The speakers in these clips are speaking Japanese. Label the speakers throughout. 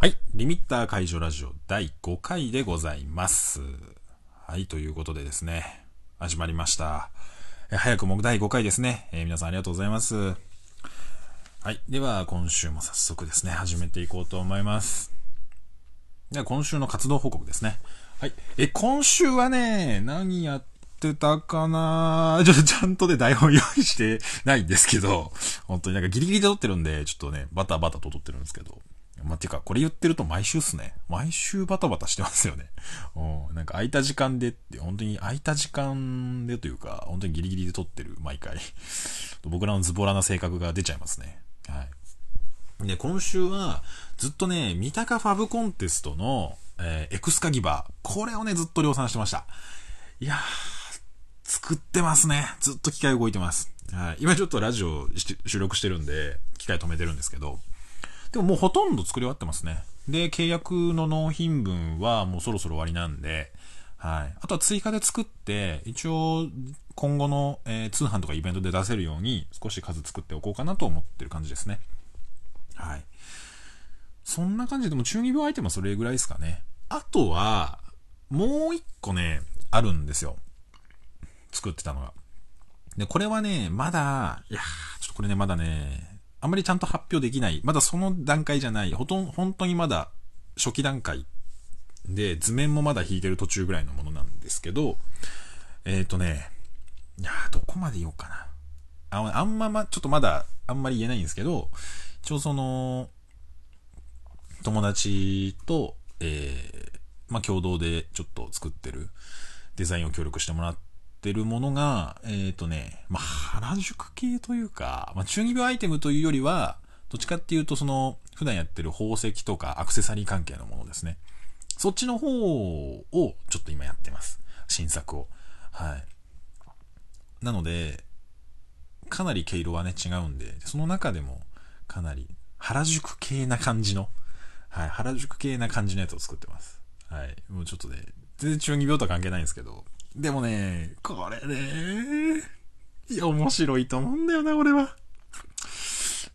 Speaker 1: はい。リミッター解除ラジオ第5回でございます。はい。ということでですね、始まりました。え早くも第5回ですね、えー、皆さんありがとうございます。はい。では、今週も早速ですね、始めていこうと思います。では、今週の活動報告ですね。はい。え、今週はね、何やってたかな？ちょっとちゃんとね、台本用意してないんですけど、本当になんかギリギリで撮ってるんで、ちょっとね、バタバタと撮ってるんですけど、まあ、てか、これ言ってると毎週っすね。毎週バタバタしてますよね。うん。なんか空いた時間でって、本当に空いた時間でというか、本当にギリギリで撮ってる、毎回。僕らのズボラな性格が出ちゃいますね。はい。で、今週は、ずっとね、三鷹ファブコンテストの、えー、エクスカギバー。これをね、ずっと量産してました。いやー、作ってますね。ずっと機械動いてます。はい。今ちょっとラジオ収録してるんで、機械止めてるんですけど、でももうほとんど作り終わってますね。で、契約の納品分はもうそろそろ終わりなんで、はい。あとは追加で作って、一応、今後の、えー、通販とかイベントで出せるように少し数作っておこうかなと思ってる感じですね。はい。そんな感じでも中二病アイテムはそれぐらいですかね。あとは、もう一個ね、あるんですよ。作ってたのが。で、これはね、まだ、いやちょっとこれね、まだね、あんまりちゃんと発表できない。まだその段階じゃない。ほとん、本当にまだ初期段階で、図面もまだ引いてる途中ぐらいのものなんですけど、えっ、ー、とね、いやどこまで言おうかな。ああんまま、ちょっとまだ、あんまり言えないんですけど、一応その、友達と、えー、まあ、共同でちょっと作ってるデザインを協力してもらって、ってるものが、えっ、ー、とね、まあ、原宿系というか、まあ、中二病アイテムというよりは、どっちかっていうと、その、普段やってる宝石とかアクセサリー関係のものですね。そっちの方を、ちょっと今やってます。新作を。はい。なので、かなり毛色はね、違うんで、その中でも、かなり、原宿系な感じの、はい、原宿系な感じのやつを作ってます。はい。もうちょっとね、全然中二病とは関係ないんですけど、でもね、これね、いや、面白いと思うんだよな、俺は。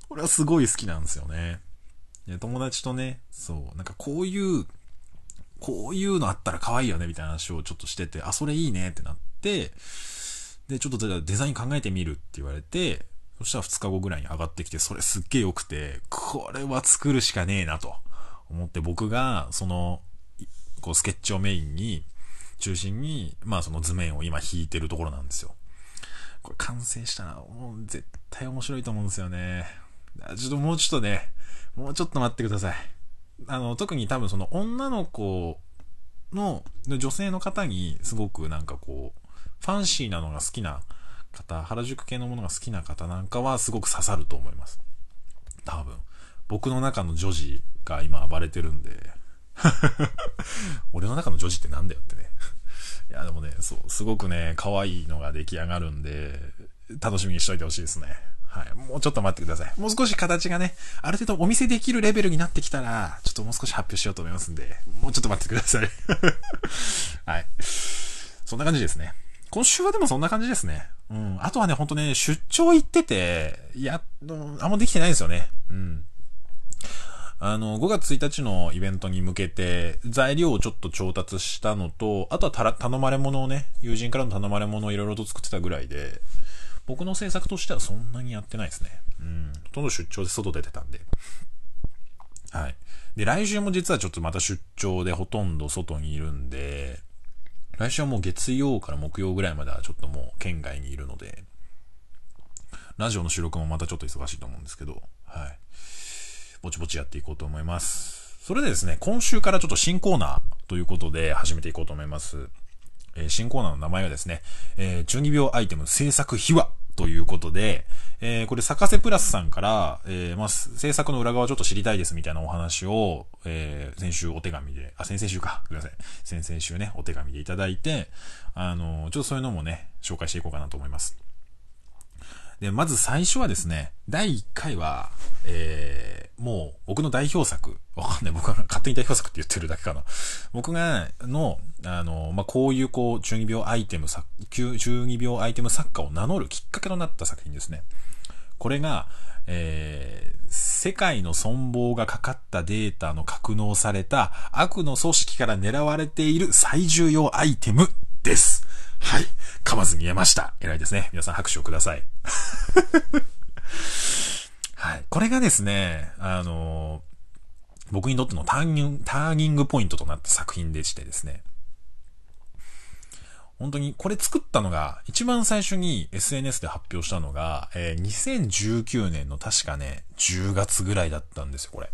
Speaker 1: 俺はすごい好きなんですよね。友達とね、そう、なんかこういう、こういうのあったら可愛いよね、みたいな話をちょっとしてて、あ、それいいねってなって、で、ちょっとデザイン考えてみるって言われて、そしたら2日後ぐらいに上がってきて、それすっげえ良くて、これは作るしかねえなと思って僕が、その、こうスケッチをメインに、中心に、まあその図面を今引いてるところなんですよ。これ完成したら、もう絶対面白いと思うんですよね。ちょっともうちょっとね、もうちょっと待ってください。あの、特に多分その女の子の、女性の方にすごくなんかこう、ファンシーなのが好きな方、原宿系のものが好きな方なんかはすごく刺さると思います。多分。僕の中の女児が今暴れてるんで、俺の中の女児ってなんだよってね。いや、でもね、そう、すごくね、可愛いのが出来上がるんで、楽しみにしといてほしいですね。はい。もうちょっと待ってください。もう少し形がね、ある程度お見せできるレベルになってきたら、ちょっともう少し発表しようと思いますんで、もうちょっと待ってください。はい。そんな感じですね。今週はでもそんな感じですね。うん。あとはね、ほんとね、出張行ってて、いや、あんまできてないんですよね。うん。あの、5月1日のイベントに向けて、材料をちょっと調達したのと、あとは頼まれ物をね、友人からの頼まれ物をいろいろと作ってたぐらいで、僕の制作としてはそんなにやってないですね。うん。ほとんど出張で外出てたんで。はい。で、来週も実はちょっとまた出張でほとんど外にいるんで、来週はもう月曜から木曜ぐらいまではちょっともう県外にいるので、ラジオの収録もまたちょっと忙しいと思うんですけど、はい。ぼちぼちやっていこうと思います。それでですね、今週からちょっと新コーナーということで始めていこうと思います。え、新コーナーの名前はですね、え、中二病アイテム制作秘話ということで、えー、これ、サカセプラスさんから、えー、まあ、制作の裏側ちょっと知りたいですみたいなお話を、えー、先週お手紙で、あ、先々週か。ごめんなさい。先々週ね、お手紙でいただいて、あの、ちょっとそういうのもね、紹介していこうかなと思います。で、まず最初はですね、第1回は、えー、もう僕の代表作、わかんない。僕は勝手に代表作って言ってるだけかな。僕が、の、あの、まあ、こういうこう、中二病アイテム作、中二病アイテム作家を名乗るきっかけとなった作品ですね。これが、えー、世界の存亡がかかったデータの格納された悪の組織から狙われている最重要アイテムです。はい。噛まずに言えました。偉いですね。皆さん拍手をください。はい。これがですね、あのー僕にとってのターニング、ターニングポイントとなった作品でしてですね。本当にこれ作ったのが、一番最初に SNS で発表したのが、えー、2019年の確かね、10月ぐらいだったんですよ、これ。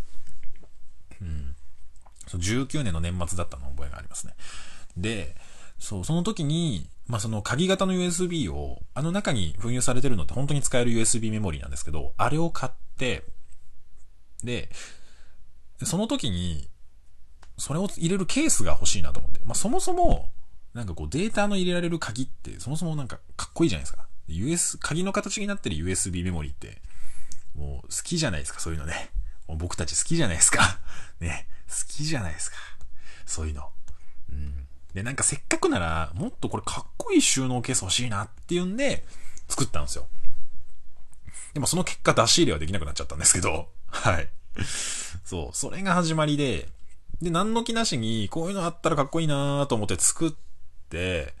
Speaker 1: うん。そう19年の年末だったの覚えがありますね。で、そう、その時に、まあ、その鍵型の USB を、あの中に封入されてるのって本当に使える USB メモリーなんですけど、あれを買って、で、その時に、それを入れるケースが欲しいなと思って。まあ、そもそも、なんかこうデータの入れられる鍵って、そもそもなんかかっこいいじゃないですか。US、鍵の形になってる USB メモリーって、もう好きじゃないですか、そういうのね。もう僕たち好きじゃないですか。ね。好きじゃないですか。そういうの。うん。で、なんかせっかくなら、もっとこれかっこいい収納ケース欲しいなっていうんで、作ったんですよ。でもその結果出し入れはできなくなっちゃったんですけど、はい。そう、それが始まりで、で、何の気なしに、こういうのあったらかっこいいなと思って作って、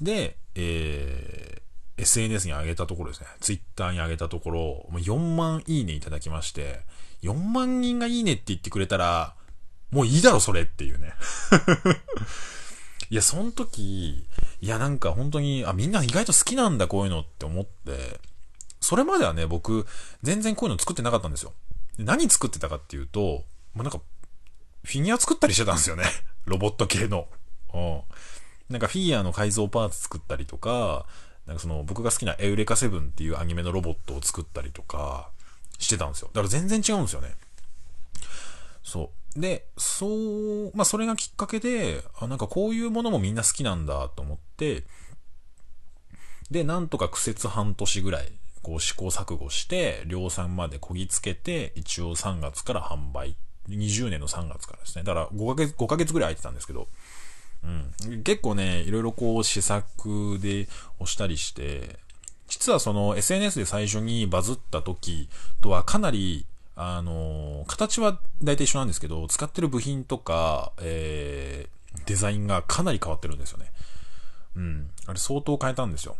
Speaker 1: で、えー、SNS に上げたところですね。Twitter に上げたところ、4万いいねいただきまして、4万人がいいねって言ってくれたら、もういいだろ、それっていうね。いや、その時、いや、なんか本当に、あ、みんな意外と好きなんだ、こういうのって思って、それまではね、僕、全然こういうの作ってなかったんですよ。何作ってたかっていうと、まあ、なんか、フィギュア作ったりしてたんですよね。ロボット系の。うん。なんかフィギュアの改造パーツ作ったりとか、なんかその僕が好きなエウレカセブンっていうアニメのロボットを作ったりとかしてたんですよ。だから全然違うんですよね。そう。で、そう、まあそれがきっかけで、あ、なんかこういうものもみんな好きなんだと思って、で、なんとか苦節半年ぐらい、こう試行錯誤して、量産までこぎつけて、一応3月から販売。20年の3月からですね。だから5ヶ月、5ヶ月ぐらい空いてたんですけど、うん。結構ね、いろいろこう試作で押したりして、実はその SNS で最初にバズった時とはかなり、あの、形は大体一緒なんですけど、使ってる部品とか、えー、デザインがかなり変わってるんですよね。うん。あれ相当変えたんですよ。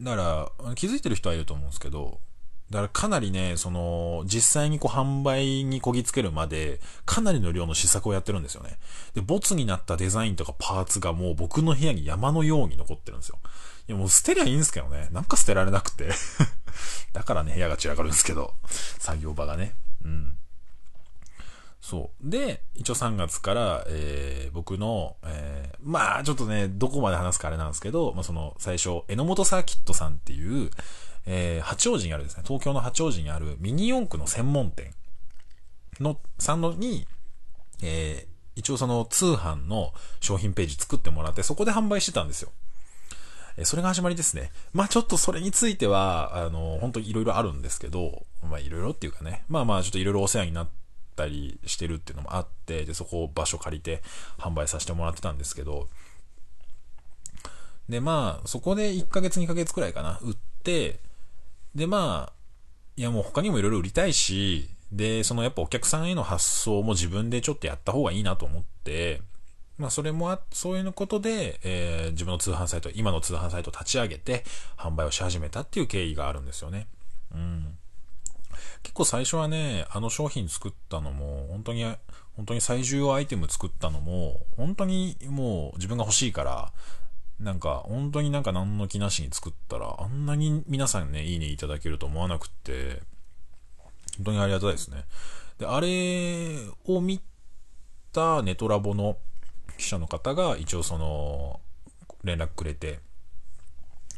Speaker 1: だから、気づいてる人はいると思うんですけど、だからかなりね、その、実際にこう販売にこぎつけるまで、かなりの量の試作をやってるんですよね。で、ボツになったデザインとかパーツがもう僕の部屋に山のように残ってるんですよ。いやもう捨てりゃいいんですけどね。なんか捨てられなくて だからね、部屋が散らかるんですけど。作業場がね。うん。そう。で、一応3月から、えー、僕の、えー、まあ、ちょっとね、どこまで話すかあれなんですけど、まあ、その、最初、榎本サーキットさんっていう、えー、八王子にあるですね、東京の八王子にあるミニ四駆の専門店の、さんのに、えー、一応その通販の商品ページ作ってもらって、そこで販売してたんですよ。えそれが始まりですね。まあちょっとそれについては、あの、本当にいろいろあるんですけど、まあいろいろっていうかね、まあまあちょっといろいろお世話になったりしてるっていうのもあって、で、そこを場所借りて販売させてもらってたんですけど、で、まあ、そこで1ヶ月2ヶ月くらいかな、売って、で、まあ、いやもう他にもいろいろ売りたいし、で、そのやっぱお客さんへの発送も自分でちょっとやった方がいいなと思って、まあそれもあ、そういうことで、えー、自分の通販サイト、今の通販サイトを立ち上げて販売をし始めたっていう経緯があるんですよね。うん。結構最初はね、あの商品作ったのも、本当に、本当に最重要アイテム作ったのも、本当にもう自分が欲しいから、なんか、本当になんか何の気なしに作ったら、あんなに皆さんね、いいねいただけると思わなくって、本当にありがたいですね。で、あれを見たネトラボの記者の方が、一応その、連絡くれて、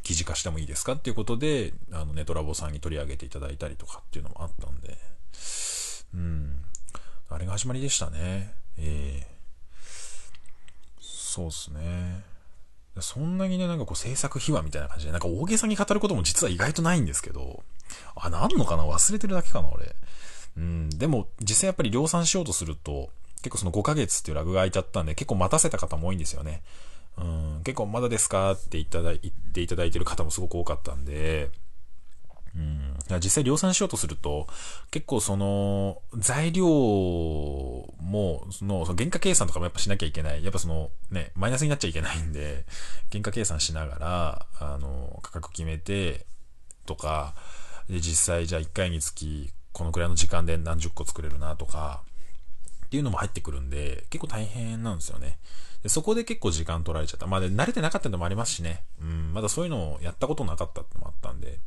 Speaker 1: 記事化してもいいですかっていうことで、あの、ネトラボさんに取り上げていただいたりとかっていうのもあったんで、うん。あれが始まりでしたね。ええー、そうっすね。そんなにね、なんかこう制作秘話みたいな感じで、なんか大げさに語ることも実は意外とないんですけど、あ、なんのかな？忘れてるだけかな、俺。うん、でも実際やっぱり量産しようとすると、結構その5ヶ月っていうラグが空いちゃったんで、結構待たせた方も多いんですよね。うん、結構まだですか？って言っただ言っていただいてる方もすごく多かったんで、うん。だ実際量産しようとすると、結構その、材料も、その、その原価計算とかもやっぱしなきゃいけない。やっぱその、ね、マイナスになっちゃいけないんで、原価計算しながら、あの、価格決めて、とか、で、実際じゃあ1回につき、このくらいの時間で何十個作れるなとか、っていうのも入ってくるんで、結構大変なんですよね。でそこで結構時間取られちゃった。まあ、慣れてなかったのもありますしね。うん、まだそういうのをやったことなかったってのもあったんで。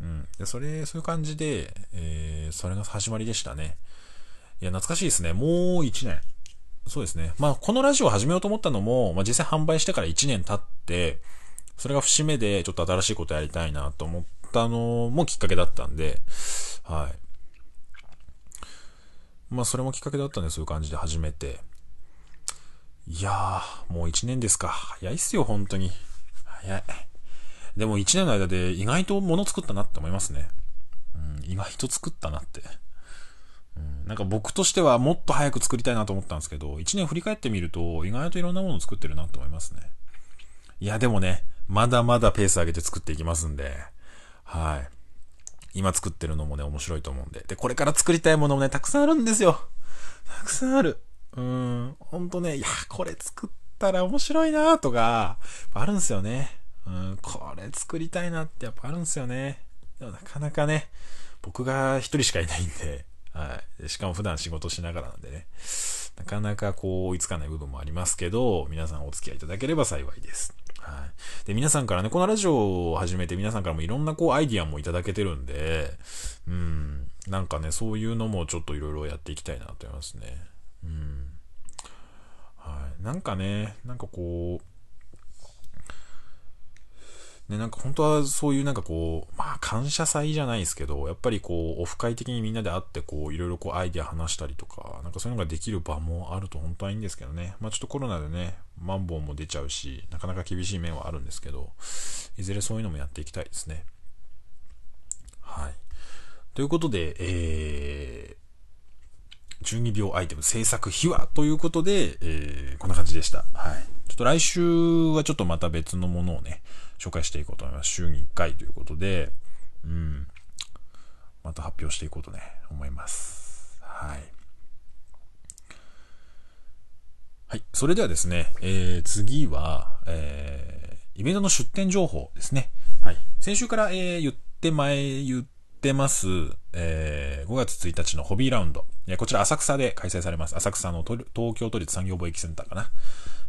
Speaker 1: うん。で、それ、そういう感じで、えー、それが始まりでしたね。いや、懐かしいですね。もう1年。そうですね。まあ、このラジオを始めようと思ったのも、まあ、実際販売してから1年経って、それが節目でちょっと新しいことやりたいなと思ったのもきっかけだったんで、はい。まあ、それもきっかけだったんで、そういう感じで始めて。いやー、もう1年ですか。早いっすよ、本当に。早い。でも1年の間で意外と物作ったなって思いますね。うん、意外と作ったなって。うん、なんか僕としてはもっと早く作りたいなと思ったんですけど、1年振り返ってみると意外といろんなものを作ってるなと思いますね。いや、でもね、まだまだペース上げて作っていきますんで、はい。今作ってるのもね、面白いと思うんで。で、これから作りたいものもね、たくさんあるんですよ。たくさんある。うーん、ほんとね、いや、これ作ったら面白いなとか、あるんですよね。うん、これ作りたいなってやっぱあるんですよね。でもなかなかね、僕が一人しかいないんで、はい。しかも普段仕事しながらなんでね、なかなかこう追いつかない部分もありますけど、皆さんお付き合いいただければ幸いです。はい。で、皆さんからね、このラジオを始めて皆さんからもいろんなこうアイディアもいただけてるんで、うん、なんかね、そういうのもちょっといろいろやっていきたいなと思いますね。うん。はい。なんかね、なんかこう、ね、なんか本当はそういうなんかこう、まあ感謝祭じゃないですけど、やっぱりこう、オフ会的にみんなで会ってこう、いろいろこうアイデア話したりとか、なんかそういうのができる場もあると本当はいいんですけどね。まあちょっとコロナでね、マンボウも出ちゃうし、なかなか厳しい面はあるんですけど、いずれそういうのもやっていきたいですね。はい。ということで、えー、12秒アイテム制作秘話ということで、えー、こんな感じでした。はい。ちょっと来週はちょっとまた別のものをね、紹介していこうと思います。週に1回ということで、うん。また発表していこうとね、思います。はい。はい。それではですね、えー、次は、えー、イベントの出店情報ですね。はい。先週から、えー、言って前、言ってます、えー、5月1日のホビーラウンド。こちら浅草で開催されます。浅草の東京都立産業貿易センターかな。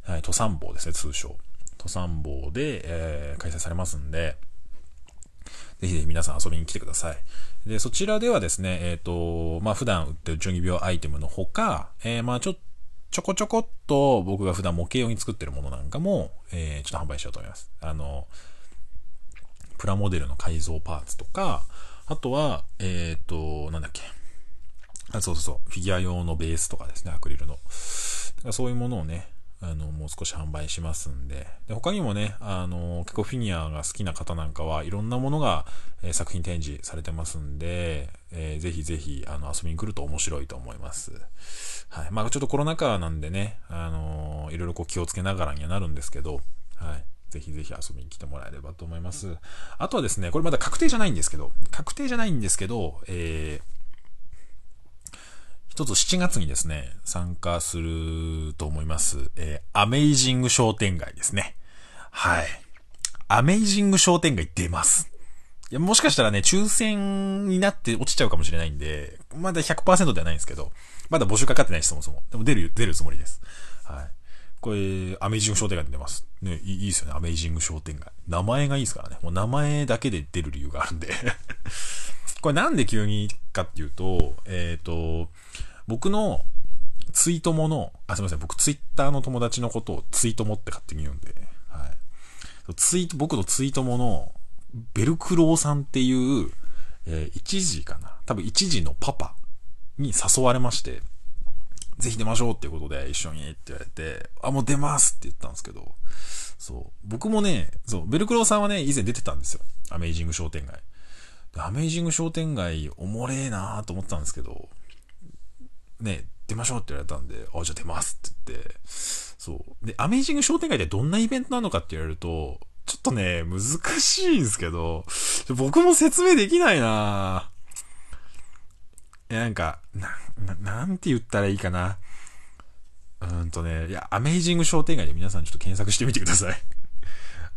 Speaker 1: はい、都産坊ですね、通称。都産坊で、えー、開催されますんで、ぜひぜひ皆さん遊びに来てください。で、そちらではですね、えっ、ー、と、まあ、普段売ってる12秒アイテムのほか、えー、まあ、ちょ、ちょこちょこっと僕が普段模型用に作ってるものなんかも、えー、ちょっと販売しようと思います。あの、プラモデルの改造パーツとか、あとは、えっ、ー、と、なんだっけ。あ、そうそうそう。フィギュア用のベースとかですね、アクリルの。そういうものをね、あの、もう少し販売しますんで。で、他にもね、あの、結構フィギュアが好きな方なんかはいろんなものが、えー、作品展示されてますんで、えー、ぜひぜひ、あの、遊びに来ると面白いと思います。はい。まあ、ちょっとコロナ禍なんでね、あのいろいろこう気をつけながらにはなるんですけど、はい。ぜひぜひ遊びに来てもらえればと思います。あとはですね、これまだ確定じゃないんですけど、確定じゃないんですけど、えー、一つ7月にですね、参加すると思います。えー、アメイジング商店街ですね。はい。アメイジング商店街出ます。いや、もしかしたらね、抽選になって落ちちゃうかもしれないんで、まだ100%ではないんですけど、まだ募集かかってないし、そもそも。でも出る、出るつもりです。はい。これ、アメイジング商店街で出ます。ね、いいいですよね、アメイジング商店街。名前がいいですからね。もう名前だけで出る理由があるんで これなんで急にかっていうと、えっ、ー、と、僕のツイートもの、あ、すみません、僕ツイッターの友達のことをツイートもって勝手に言うんで、はい。ツイート、僕のツイートもの、ベルクローさんっていう、えー、一時かな。多分一時のパパに誘われまして、ぜひ出ましょうっていうことで一緒にって言われて、あ、もう出ますって言ったんですけど、そう。僕もね、そう、ベルクローさんはね、以前出てたんですよ。アメイジング商店街。アメイジング商店街おもれえなーと思ったんですけど、ね、出ましょうって言われたんで、あ、じゃあ出ますって言って、そう。で、アメイジング商店街ってどんなイベントなのかって言われると、ちょっとね、難しいんですけど、僕も説明できないなぁ。なんか、な、な、なんて言ったらいいかな。うんとね、いや、アメイジング商店街で皆さんちょっと検索してみてください。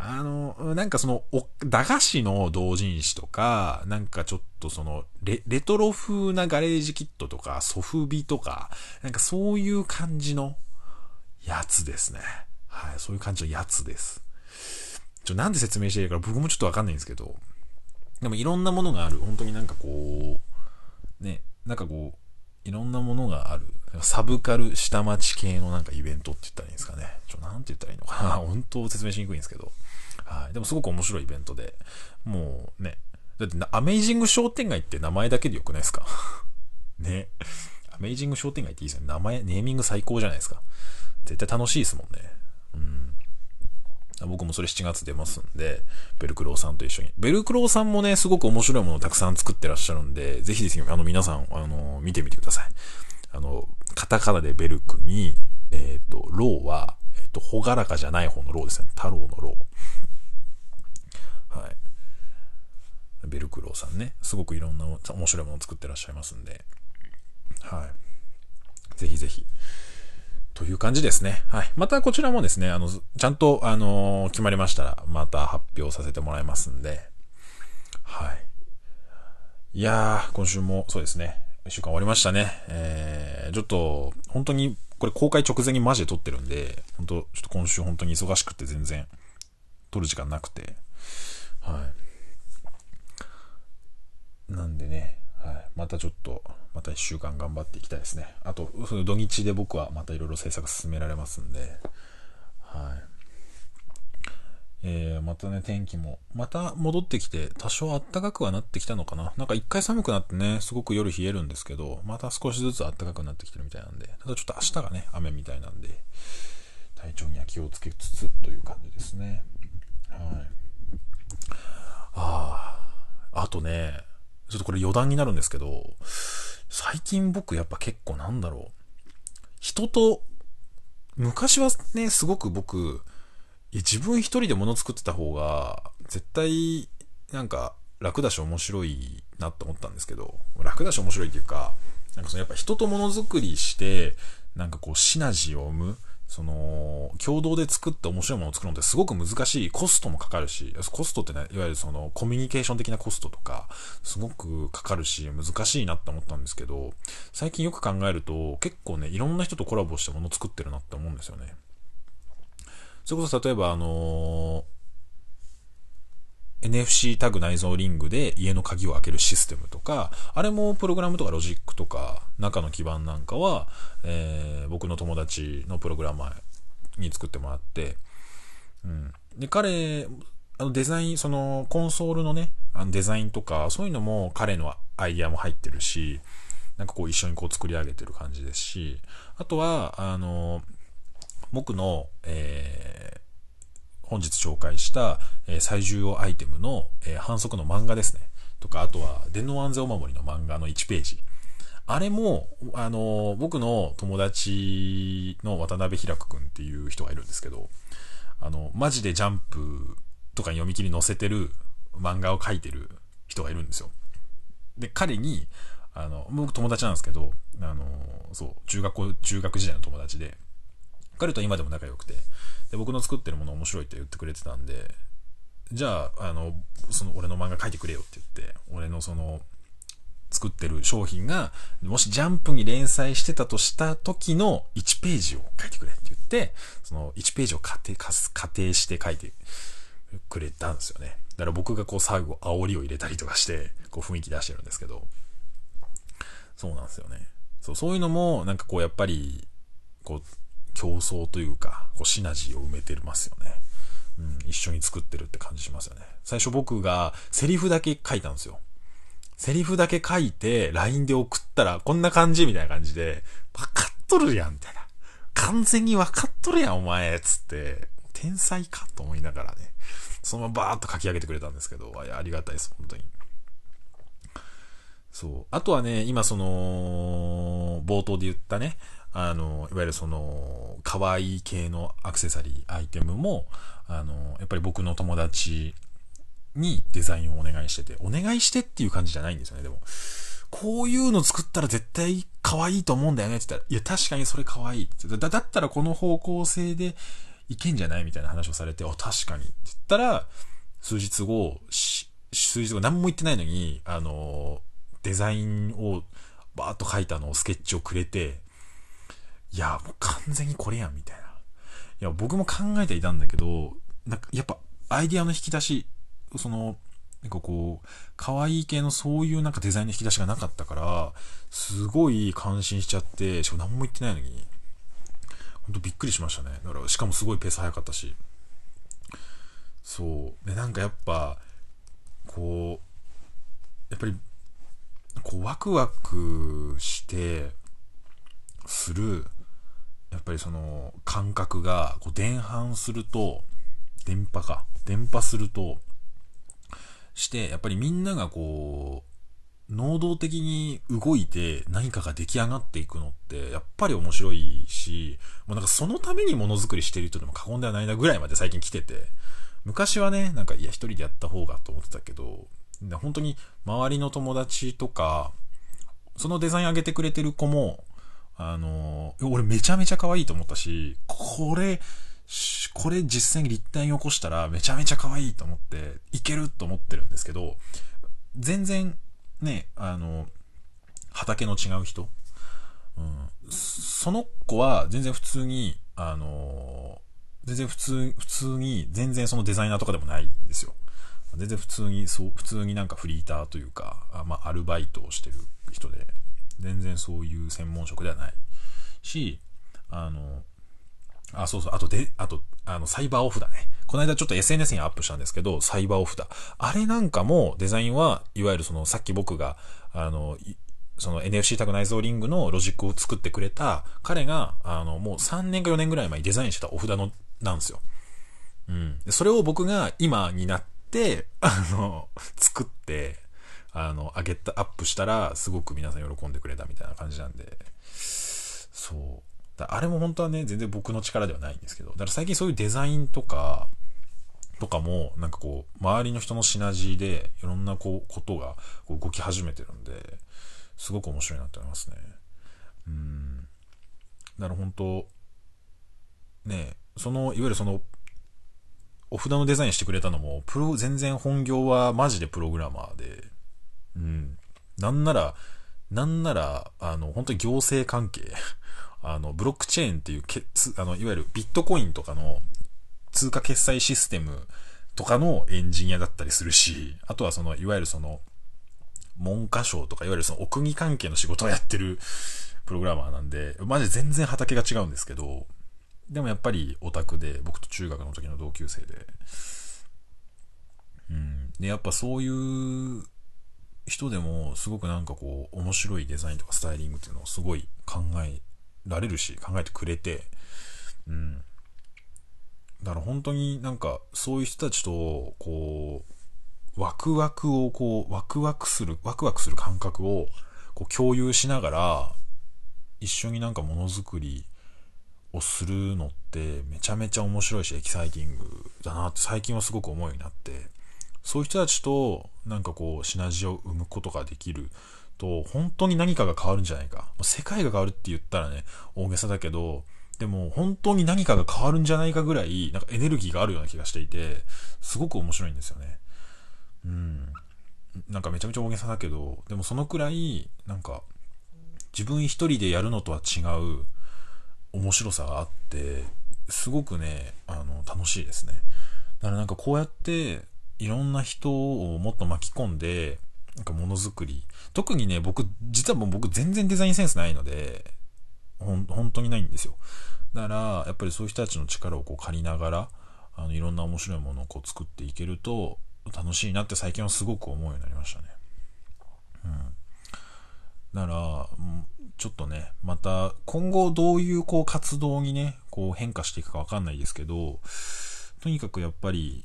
Speaker 1: あの、なんかその、お、駄菓子の同人誌とか、なんかちょっとその、レ、レトロ風なガレージキットとか、ソフビとか、なんかそういう感じのやつですね。はい、そういう感じのやつです。ちょ、なんで説明していいか僕もちょっとわかんないんですけど、でもいろんなものがある。本当になんかこう、ね、なんかこう、いろんなものがある。サブカル下町系のなんかイベントって言ったらいいんですかね。ちょ、なんて言ったらいいのかな。本当説明しにくいんですけど。はい。でもすごく面白いイベントで。もうね。だってアメイジング商店街って名前だけでよくないですか？ね。アメイジング商店街っていいですよね。名前、ネーミング最高じゃないですか。絶対楽しいですもんね。うん。僕もそれ7月出ますんで、ベルクローさんと一緒に。ベルクローさんもね、すごく面白いものをたくさん作ってらっしゃるんで、ぜひぜひ、あの、皆さん、あの、見てみてください。あの、カタカナでベルクに、えっ、ー、と、ローは、えっ、ー、と、ほがらかじゃない方のローですね。太郎のロー。はい。ベルクローさんね、すごくいろんな面白いものを作ってらっしゃいますんで、はい。ぜひぜひ。という感じですね。はい。またこちらもですね、あの、ちゃんと、あのー、決まりましたら、また発表させてもらいますんで、はい。いやー、今週もそうですね、一週間終わりましたね。えー、ちょっと、本当に、これ公開直前にマジで撮ってるんで、本当ちょっと今週本当に忙しくて全然、撮る時間なくて、はい。なんでね、はい。またちょっと、また一週間頑張っていきたいですね。あと、土日で僕はまたいろいろ制作進められますんで、はい。えー、またね、天気も、また戻ってきて、多少暖かくはなってきたのかな。なんか一回寒くなってね、すごく夜冷えるんですけど、また少しずつ暖かくなってきてるみたいなんで、ただちょっと明日がね、雨みたいなんで、体調には気をつけつつという感じですね。はい。ああ、あとね、ちょっとこれ余談になるんですけど、最近僕やっぱ結構なんだろう。人と、昔はね、すごく僕、自分一人で物作ってた方が、絶対、なんか、楽だし面白いなって思ったんですけど、楽だし面白いっていうか、なんかそのやっぱ人と物作りして、なんかこうシナジーを生むその、共同で作って面白いものを作るのってすごく難しい。コストもかかるし、コストってね、いわゆるそのコミュニケーション的なコストとか、すごくかかるし、難しいなって思ったんですけど、最近よく考えると、結構ね、いろんな人とコラボしてものを作ってるなって思うんですよね。それこそ例えばあのー NFC タグ内蔵リングで家の鍵を開けるシステムとか、あれもプログラムとかロジックとか、中の基盤なんかは、えー、僕の友達のプログラマーに作ってもらって、うん。で、彼、あのデザイン、そのコンソールのね、あのデザインとか、そういうのも彼のアイディアも入ってるし、なんかこう一緒にこう作り上げてる感じですし、あとは、あの、僕の、えー、本日紹介した、え最重要アイテムの、え反則の漫画ですね。とか、あとは、電脳安全お守りの漫画の1ページ。あれも、あの、僕の友達の渡辺平くんっていう人がいるんですけど、あの、マジでジャンプとか読み切り載せてる漫画を描いてる人がいるんですよ。で、彼に、あの、僕友達なんですけど、あの、そう、中学校、中学時代の友達で、彼と今でも仲良くて、で、僕の作ってるもの面白いって言ってくれてたんで、じゃあ、あの、その俺の漫画描いてくれよって言って、俺のその、作ってる商品が、もしジャンプに連載してたとした時の1ページを書いてくれって言って、その1ページを仮定、仮定して書いてくれたんですよね。だから僕がこう最後煽りを入れたりとかして、こう雰囲気出してるんですけど、そうなんですよね。そう、そういうのも、なんかこうやっぱり、こう、競争というか、こうシナジーを埋めてますよね。うん、一緒に作ってるって感じしますよね。最初僕がセリフだけ書いたんですよ。セリフだけ書いて、LINE で送ったら、こんな感じみたいな感じで、わかっとるやん、みたいな。完全にわかっとるやん、お前、つって、天才かと思いながらね、そのままバーっと書き上げてくれたんですけど、ありがたいです、本当に。そう。あとはね、今その、冒頭で言ったね、あの、いわゆるその、可愛い系のアクセサリー、アイテムも、あの、やっぱり僕の友達にデザインをお願いしてて、お願いしてっていう感じじゃないんですよね、でも。こういうの作ったら絶対可愛いと思うんだよねって言ったら、いや、確かにそれ可愛いってだ。だったらこの方向性でいけんじゃないみたいな話をされて、あ、確かにって言ったら、数日後、数日後何も言ってないのに、あの、デザインをバーッと書いたのをスケッチをくれて、いや、もう完全にこれやん、みたいな。いや、僕も考えていたんだけど、なんか、やっぱ、アイディアの引き出し、その、なんかこう、可愛い系のそういうなんかデザインの引き出しがなかったから、すごい感心しちゃって、しかも何も言ってないのに、ほんとびっくりしましたね。だから、しかもすごいペース早かったし。そう。で、なんかやっぱ、こう、やっぱり、こう、ワクワクして、する、やっぱりその、感覚が、こう、電波すると、電波か。電波すると、して、やっぱりみんながこう、能動的に動いて何かが出来上がっていくのって、やっぱり面白いし、もうなんかそのためにものづくりしてる人でも過言ではないなぐらいまで最近来てて、昔はね、なんかいや一人でやった方がと思ってたけど、本当に周りの友達とか、そのデザイン上げてくれてる子も、あの、俺めちゃめちゃ可愛いと思ったし、これ、これ実際に立体に起こしたらめちゃめちゃ可愛いと思って、いけると思ってるんですけど、全然ね、あの、畑の違う人、うん、その子は全然普通に、あの、全然普通、普通に、全然そのデザイナーとかでもないんですよ。全然普通に、そう、普通になんかフリーターというか、あまあ、アルバイトをしてる人で、全然そういう専門職ではないし、あの、あ、そうそう。あとで、あと、あの、サイバーオフだね。この間ちょっと SNS にアップしたんですけど、サイバーオフだ。あれなんかもデザインは、いわゆるその、さっき僕が、あの、その NFC タグ内蔵リングのロジックを作ってくれた彼が、あの、もう3年か4年ぐらい前にデザインしてたお札の、なんですよ。うん。それを僕が今になって、あの、作って、あの、上げた、アップしたら、すごく皆さん喜んでくれたみたいな感じなんで、そう。あれも本当はね、全然僕の力ではないんですけど、だから最近そういうデザインとか、とかも、なんかこう、周りの人のシナジーで、いろんなこう、ことがこう動き始めてるんで、すごく面白いなって思いますね。うん。だから本当、ね、その、いわゆるその、お札のデザインしてくれたのも、プロ、全然本業はマジでプログラマーで、うん。なんなら、なんなら、あの、本当に行政関係 あの、ブロックチェーンっていうけつ、あの、いわゆるビットコインとかの通貨決済システムとかのエンジニアだったりするし、あとはその、いわゆるその、文科省とか、いわゆるそのお国関係の仕事をやってるプログラマーなんで、マジ全然畑が違うんですけど、でもやっぱりオタクで、僕と中学の時の同級生で、うん。で、やっぱそういう人でも、すごくなんかこう、面白いデザインとかスタイリングっていうのをすごい考えられるし、考えてくれて、うん。だから本当になんか、そういう人たちと、こう、ワクワクをこう、ワクワクする、ワクワクする感覚を、こう共有しながら、一緒になんかものづくりをするのってめちゃめちゃ面白いしエキサイティングだなって最近はすごく思うようになって、そういう人たちとなんかこうシナジーを生むことができると、本当に何かが変わるんじゃないか。世界が変わるって言ったらね、大げさだけど、でも本当に何かが変わるんじゃないかぐらい、なんかエネルギーがあるような気がしていて、すごく面白いんですよね。うん。なんかめちゃめちゃ大げさだけど、でもそのくらい、なんか、自分一人でやるのとは違う面白さがあって、すごくね、あの、楽しいですね。だからなんかこうやって、いろんな人をもっと巻き込んで、なんかものづくり。特にね、僕、実はもう僕全然デザインセンスないので、ほん、本当にないんですよ。だから、やっぱりそういう人たちの力をこう借りながら、あの、いろんな面白いものをこう作っていけると、楽しいなって最近はすごく思うようになりましたね。うん。だから、ちょっとね、また、今後どういうこう活動にね、こう変化していくかわかんないですけど、とにかくやっぱり、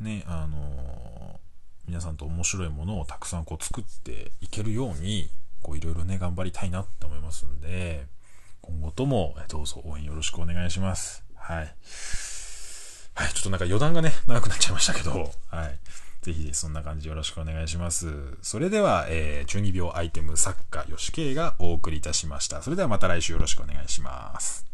Speaker 1: ね、あの皆さんと面白いものをたくさんこう作っていけるように、こういろいろね、頑張りたいなって思いますんで、今後ともどうぞ応援よろしくお願いします。はい。はい、ちょっとなんか余談がね、長くなっちゃいましたけど、はい。ぜひそんな感じよろしくお願いします。それでは、えー、中二病アイテム作家、吉慶がお送りいたしました。それではまた来週よろしくお願いします。